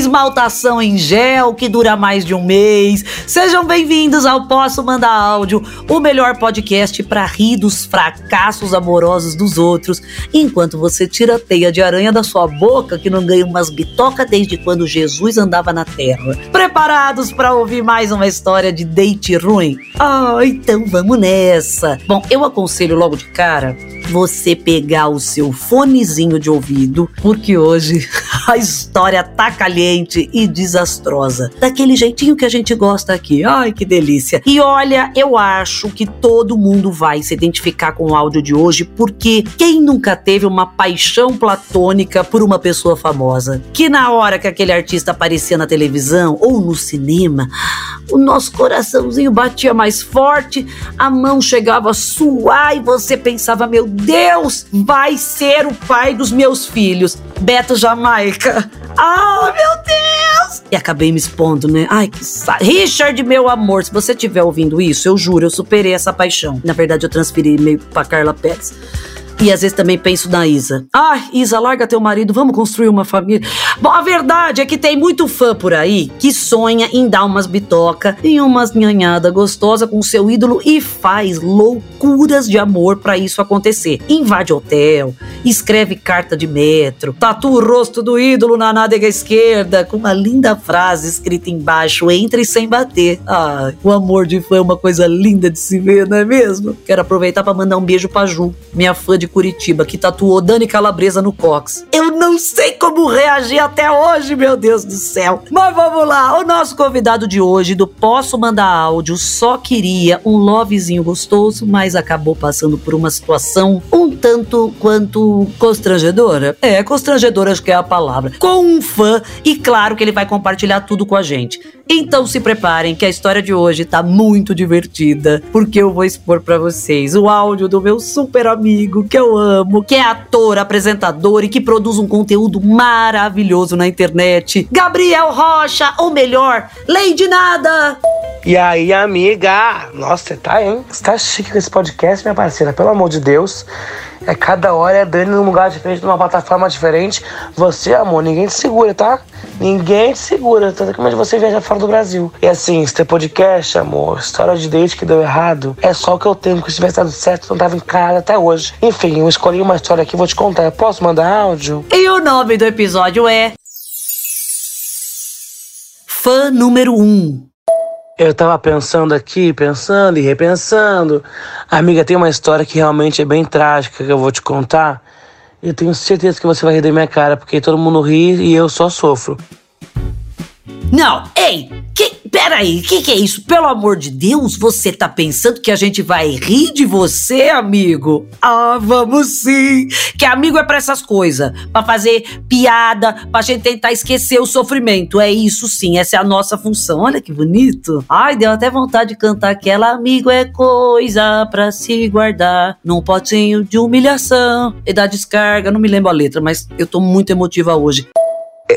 esmaltação em gel que dura mais de um mês. Sejam bem-vindos ao Posso Mandar Áudio, o melhor podcast para rir dos fracassos amorosos dos outros, enquanto você tira a teia de aranha da sua boca que não ganha umas bitoca desde quando Jesus andava na terra. Preparados para ouvir mais uma história de date ruim? Ah, então vamos nessa. Bom, eu aconselho logo de cara você pegar o seu fonezinho de ouvido, porque hoje a história tá caliente e desastrosa. Daquele jeitinho que a gente gosta aqui. Ai, que delícia. E olha, eu acho que todo mundo vai se identificar com o áudio de hoje, porque quem nunca teve uma paixão platônica por uma pessoa famosa? Que na hora que aquele artista aparecia na televisão ou no cinema, o nosso coraçãozinho batia mais forte, a mão chegava a suar e você pensava, meu Deus, vai ser o pai dos meus filhos. Beto Jamaica. Ah, meu Deus! E acabei me expondo, né? Ai, que sa... Richard, meu amor, se você estiver ouvindo isso, eu juro, eu superei essa paixão. Na verdade, eu transferi meio pra Carla Pérez. E às vezes também penso na Isa. Ai, Isa, larga teu marido, vamos construir uma família. Bom, a verdade é que tem muito fã por aí que sonha em dar umas bitoca e umas nhanhada gostosa com seu ídolo e faz loucuras de amor para isso acontecer. Invade hotel, escreve carta de metro, tatua o rosto do ídolo na nádega esquerda com uma linda frase escrita embaixo: entre sem bater. Ai, o amor de fã é uma coisa linda de se ver, não é mesmo? Quero aproveitar para mandar um beijo pra Ju, minha fã de Curitiba, que tatuou Dani Calabresa no cox. Eu não sei como reagir até hoje, meu Deus do céu. Mas vamos lá, o nosso convidado de hoje do Posso Mandar Áudio só queria um lovezinho gostoso, mas acabou passando por uma situação um tanto quanto constrangedora. É, constrangedora acho que é a palavra. Com um fã e claro que ele vai compartilhar tudo com a gente. Então se preparem que a história de hoje tá muito divertida, porque eu vou expor para vocês o áudio do meu super amigo que eu amo, que é ator, apresentador e que produz um conteúdo maravilhoso na internet. Gabriel Rocha, ou melhor, Lady Nada. E aí, amiga? Nossa, você tá, hein? Você tá chique com esse podcast, minha parceira, pelo amor de Deus. É cada hora é Dani num lugar diferente, numa plataforma diferente. Você, amor, ninguém te segura, tá? Ninguém te segura, tanto que você viaja fora do Brasil. E assim, se tem podcast, amor, história de date que deu errado, é só o que eu tenho, porque se tivesse dado certo, não tava em casa até hoje. Enfim, eu escolhi uma história aqui, vou te contar. Eu posso mandar áudio? E o nome do episódio é. Fã número 1. Um. Eu tava pensando aqui, pensando e repensando. Amiga, tem uma história que realmente é bem trágica que eu vou te contar. Eu tenho certeza que você vai rir da minha cara, porque todo mundo ri e eu só sofro. Não, ei, que, peraí, o que, que é isso? Pelo amor de Deus, você tá pensando que a gente vai rir de você, amigo? Ah, vamos sim! Que amigo é pra essas coisas, pra fazer piada, pra gente tentar esquecer o sofrimento. É isso sim, essa é a nossa função. Olha que bonito. Ai, deu até vontade de cantar aquela amigo é coisa pra se guardar num potinho de humilhação e da descarga. Não me lembro a letra, mas eu tô muito emotiva hoje.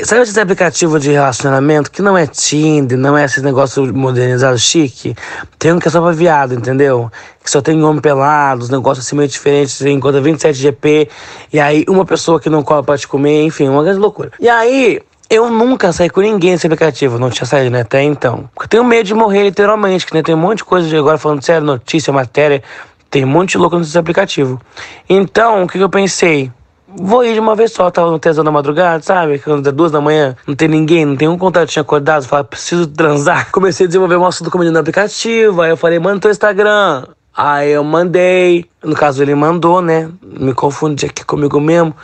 Sabe esses aplicativos de relacionamento que não é Tinder, não é esse negócio modernizado chique? Tem um que é só pra viado, entendeu? Que só tem homem pelado, os negócios assim meio diferentes, você encontra 27 GP, e aí uma pessoa que não cola pra te comer, enfim, uma grande loucura. E aí, eu nunca saí com ninguém nesse aplicativo, não tinha saído, né? Até então. Porque eu tenho medo de morrer, literalmente, que né? tem um monte de coisa agora falando sério, notícia, matéria, tem um monte de louco nesse aplicativo. Então, o que, que eu pensei? Vou ir de uma vez só, tava no tesão da madrugada, sabe? Quando é duas da manhã, não tem ninguém, não tem um contato tinha acordado, falei, preciso transar. Comecei a desenvolver um assunto comigo no aplicativo, aí eu falei, manda teu Instagram. Aí eu mandei, no caso ele mandou, né? Me confundi aqui comigo mesmo.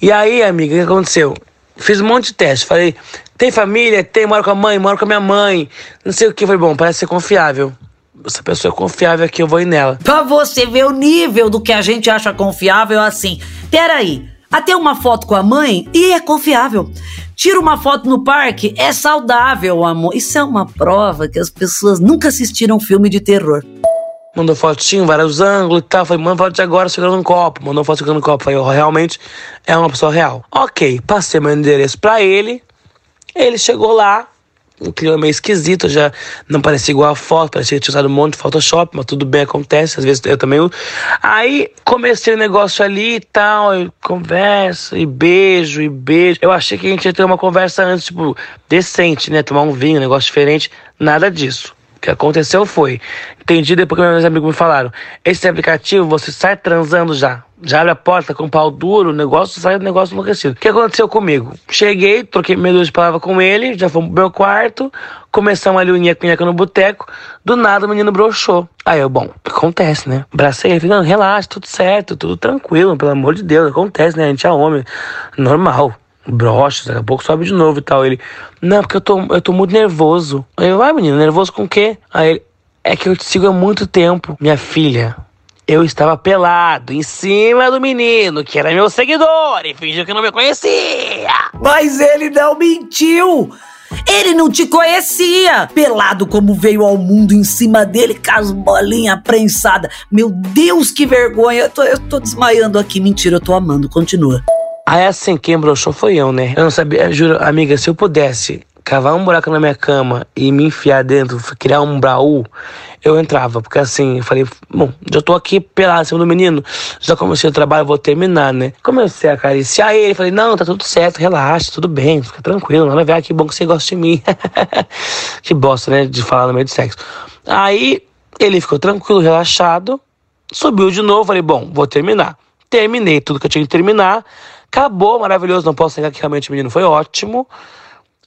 E aí, amiga, o que aconteceu? Fiz um monte de teste, falei, tem família? Tem, moro com a mãe, moro com a minha mãe. Não sei o que, falei, bom, parece ser confiável essa pessoa é confiável aqui, eu vou ir nela. Pra você ver o nível do que a gente acha confiável, assim. Peraí, até uma foto com a mãe e é confiável. Tira uma foto no parque, é saudável, amor. Isso é uma prova que as pessoas nunca assistiram filme de terror. Mandou fotinho, vários ângulos e tal. Falei, manda foto de agora segurando um copo. Mandou foto segurando um copo. Falei, oh, realmente é uma pessoa real. Ok, passei meu endereço pra ele. Ele chegou lá, um clima meio esquisito, já não parecia igual a foto, parecia que tinha usado um monte de Photoshop, mas tudo bem, acontece, às vezes eu também. Aí comecei o negócio ali e tal, e conversa, e beijo, e beijo. Eu achei que a gente ia ter uma conversa antes, tipo, decente, né? Tomar um vinho, um negócio diferente, nada disso. O que aconteceu foi, entendi depois que meus amigos me falaram, esse aplicativo você sai transando já, já abre a porta com pau duro, o negócio sai do negócio enlouquecido. O que aconteceu comigo? Cheguei, troquei meia de palavra com ele, já fomos pro meu quarto, começamos ali o nheco no boteco, do nada o menino broxou. Aí eu, bom, acontece, né? Bracei ele, não, relaxa, tudo certo, tudo tranquilo, pelo amor de Deus, acontece, né? A gente é homem, normal brocha, daqui a pouco sobe de novo e tal. Ele, não, porque eu tô, eu tô muito nervoso. Aí eu, vai menino, nervoso com o quê? Aí ele, é que eu te sigo há muito tempo. Minha filha, eu estava pelado em cima do menino, que era meu seguidor, e fingiu que não me conhecia. Mas ele não mentiu! Ele não te conhecia! Pelado como veio ao mundo em cima dele, com as bolinhas prensadas. Meu Deus, que vergonha! Eu tô, eu tô desmaiando aqui. Mentira, eu tô amando. Continua. Aí assim, quem broxou foi eu, né? Eu não sabia, juro, amiga, se eu pudesse cavar um buraco na minha cama e me enfiar dentro, criar um baú, eu entrava. Porque assim, eu falei, bom, já tô aqui pelado, cima do menino, já comecei o trabalho, vou terminar, né? Comecei a acariciar ele, falei, não, tá tudo certo, relaxa, tudo bem, fica tranquilo, nada a ver, que bom que você gosta de mim. que bosta, né, de falar no meio de sexo. Aí, ele ficou tranquilo, relaxado, subiu de novo, falei, bom, vou terminar. Terminei tudo que eu tinha que terminar. Acabou, maravilhoso, não posso negar que realmente o menino foi ótimo.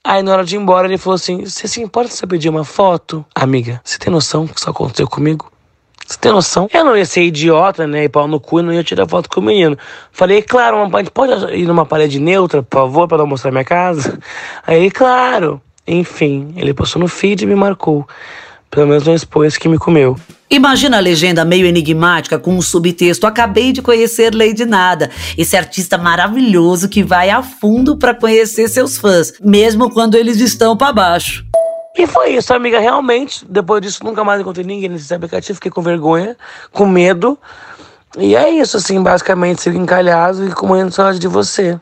Aí na hora de ir embora ele falou assim: Você se importa se eu pedir uma foto? Amiga, você tem noção que isso aconteceu comigo? Você tem noção? Eu não ia ser idiota, né? E pau no cu e não ia tirar foto com o menino. Falei, claro, a gente pode ir numa parede neutra, por favor, para não mostrar minha casa? Aí, claro. Enfim, ele postou no feed e me marcou. Pelo menos não expôs que me comeu. Imagina a legenda meio enigmática com um subtexto: Acabei de conhecer Lady Nada, esse artista maravilhoso que vai a fundo para conhecer seus fãs, mesmo quando eles estão para baixo. E foi isso, amiga. Realmente, depois disso, nunca mais encontrei ninguém nesse aplicativo. Fiquei com vergonha, com medo. E é isso, assim, basicamente, sigo encalhado e com muita saudade de você.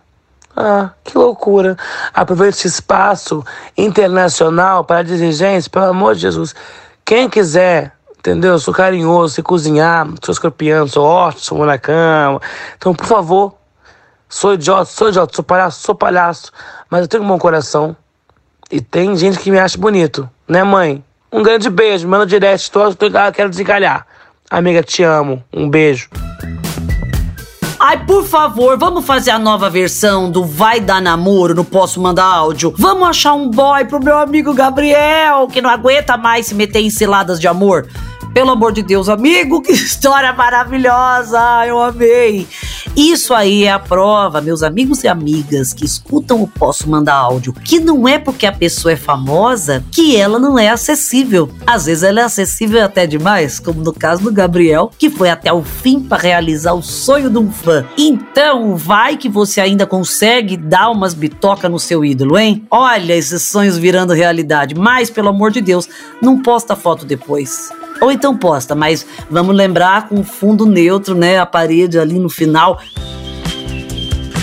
Ah, que loucura. Aproveite esse espaço internacional para dizer, gente, pelo amor de Jesus, quem quiser, entendeu? Sou carinhoso, sei cozinhar, sou escorpião, sou ótimo, sou na cama. Então, por favor, sou idiota, sou idiota, sou palhaço, sou palhaço, mas eu tenho um bom coração. E tem gente que me acha bonito, né, mãe? Um grande beijo, manda direct, tô, tô, quero desencalhar. Amiga, te amo. Um beijo. Ai, por favor, vamos fazer a nova versão do Vai Dar Namoro no Posso Mandar Áudio. Vamos achar um boy pro meu amigo Gabriel, que não aguenta mais se meter em ciladas de amor. Pelo amor de Deus, amigo, que história maravilhosa! Eu amei! Isso aí é a prova, meus amigos e amigas que escutam o Posso Mandar Áudio, que não é porque a pessoa é famosa que ela não é acessível. Às vezes ela é acessível até demais, como no caso do Gabriel, que foi até o fim para realizar o sonho de um fã. Então, vai que você ainda consegue dar umas bitocas no seu ídolo, hein? Olha esses sonhos virando realidade, mas pelo amor de Deus, não posta foto depois. Ou então posta, mas vamos lembrar com fundo neutro, né? A parede ali no final.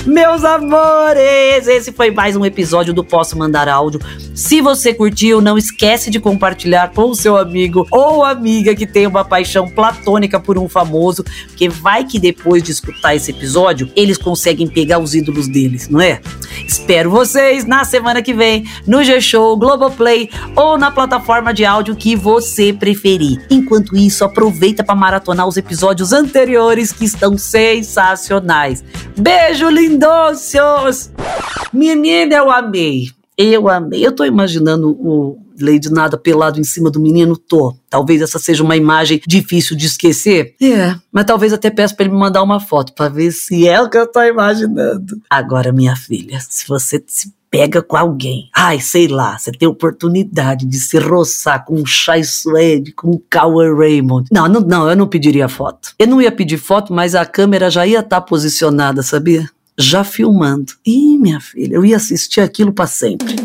Meus amores, esse foi mais um episódio do Posso Mandar Áudio. Se você curtiu, não esquece de compartilhar com o seu amigo ou amiga que tem uma paixão platônica por um famoso, porque vai que depois de escutar esse episódio, eles conseguem pegar os ídolos deles, não é? Espero vocês na semana que vem no G-Show, Globoplay ou na plataforma de áudio que você preferir. Enquanto isso, aproveita para maratonar os episódios anteriores que estão sensacionais. Beijo lindo! Lindões! Menina, eu amei. Eu amei. Eu tô imaginando o Lady Nada pelado em cima do menino, tô. Talvez essa seja uma imagem difícil de esquecer. É, mas talvez até peço para ele me mandar uma foto para ver se é o que eu tô imaginando. Agora, minha filha, se você se pega com alguém. Ai, sei lá, você tem oportunidade de se roçar com um Chai Suede, com um Cauer Raymond. Não, não, não, eu não pediria foto. Eu não ia pedir foto, mas a câmera já ia estar tá posicionada, sabia? Já filmando. Ih, minha filha, eu ia assistir aquilo para sempre.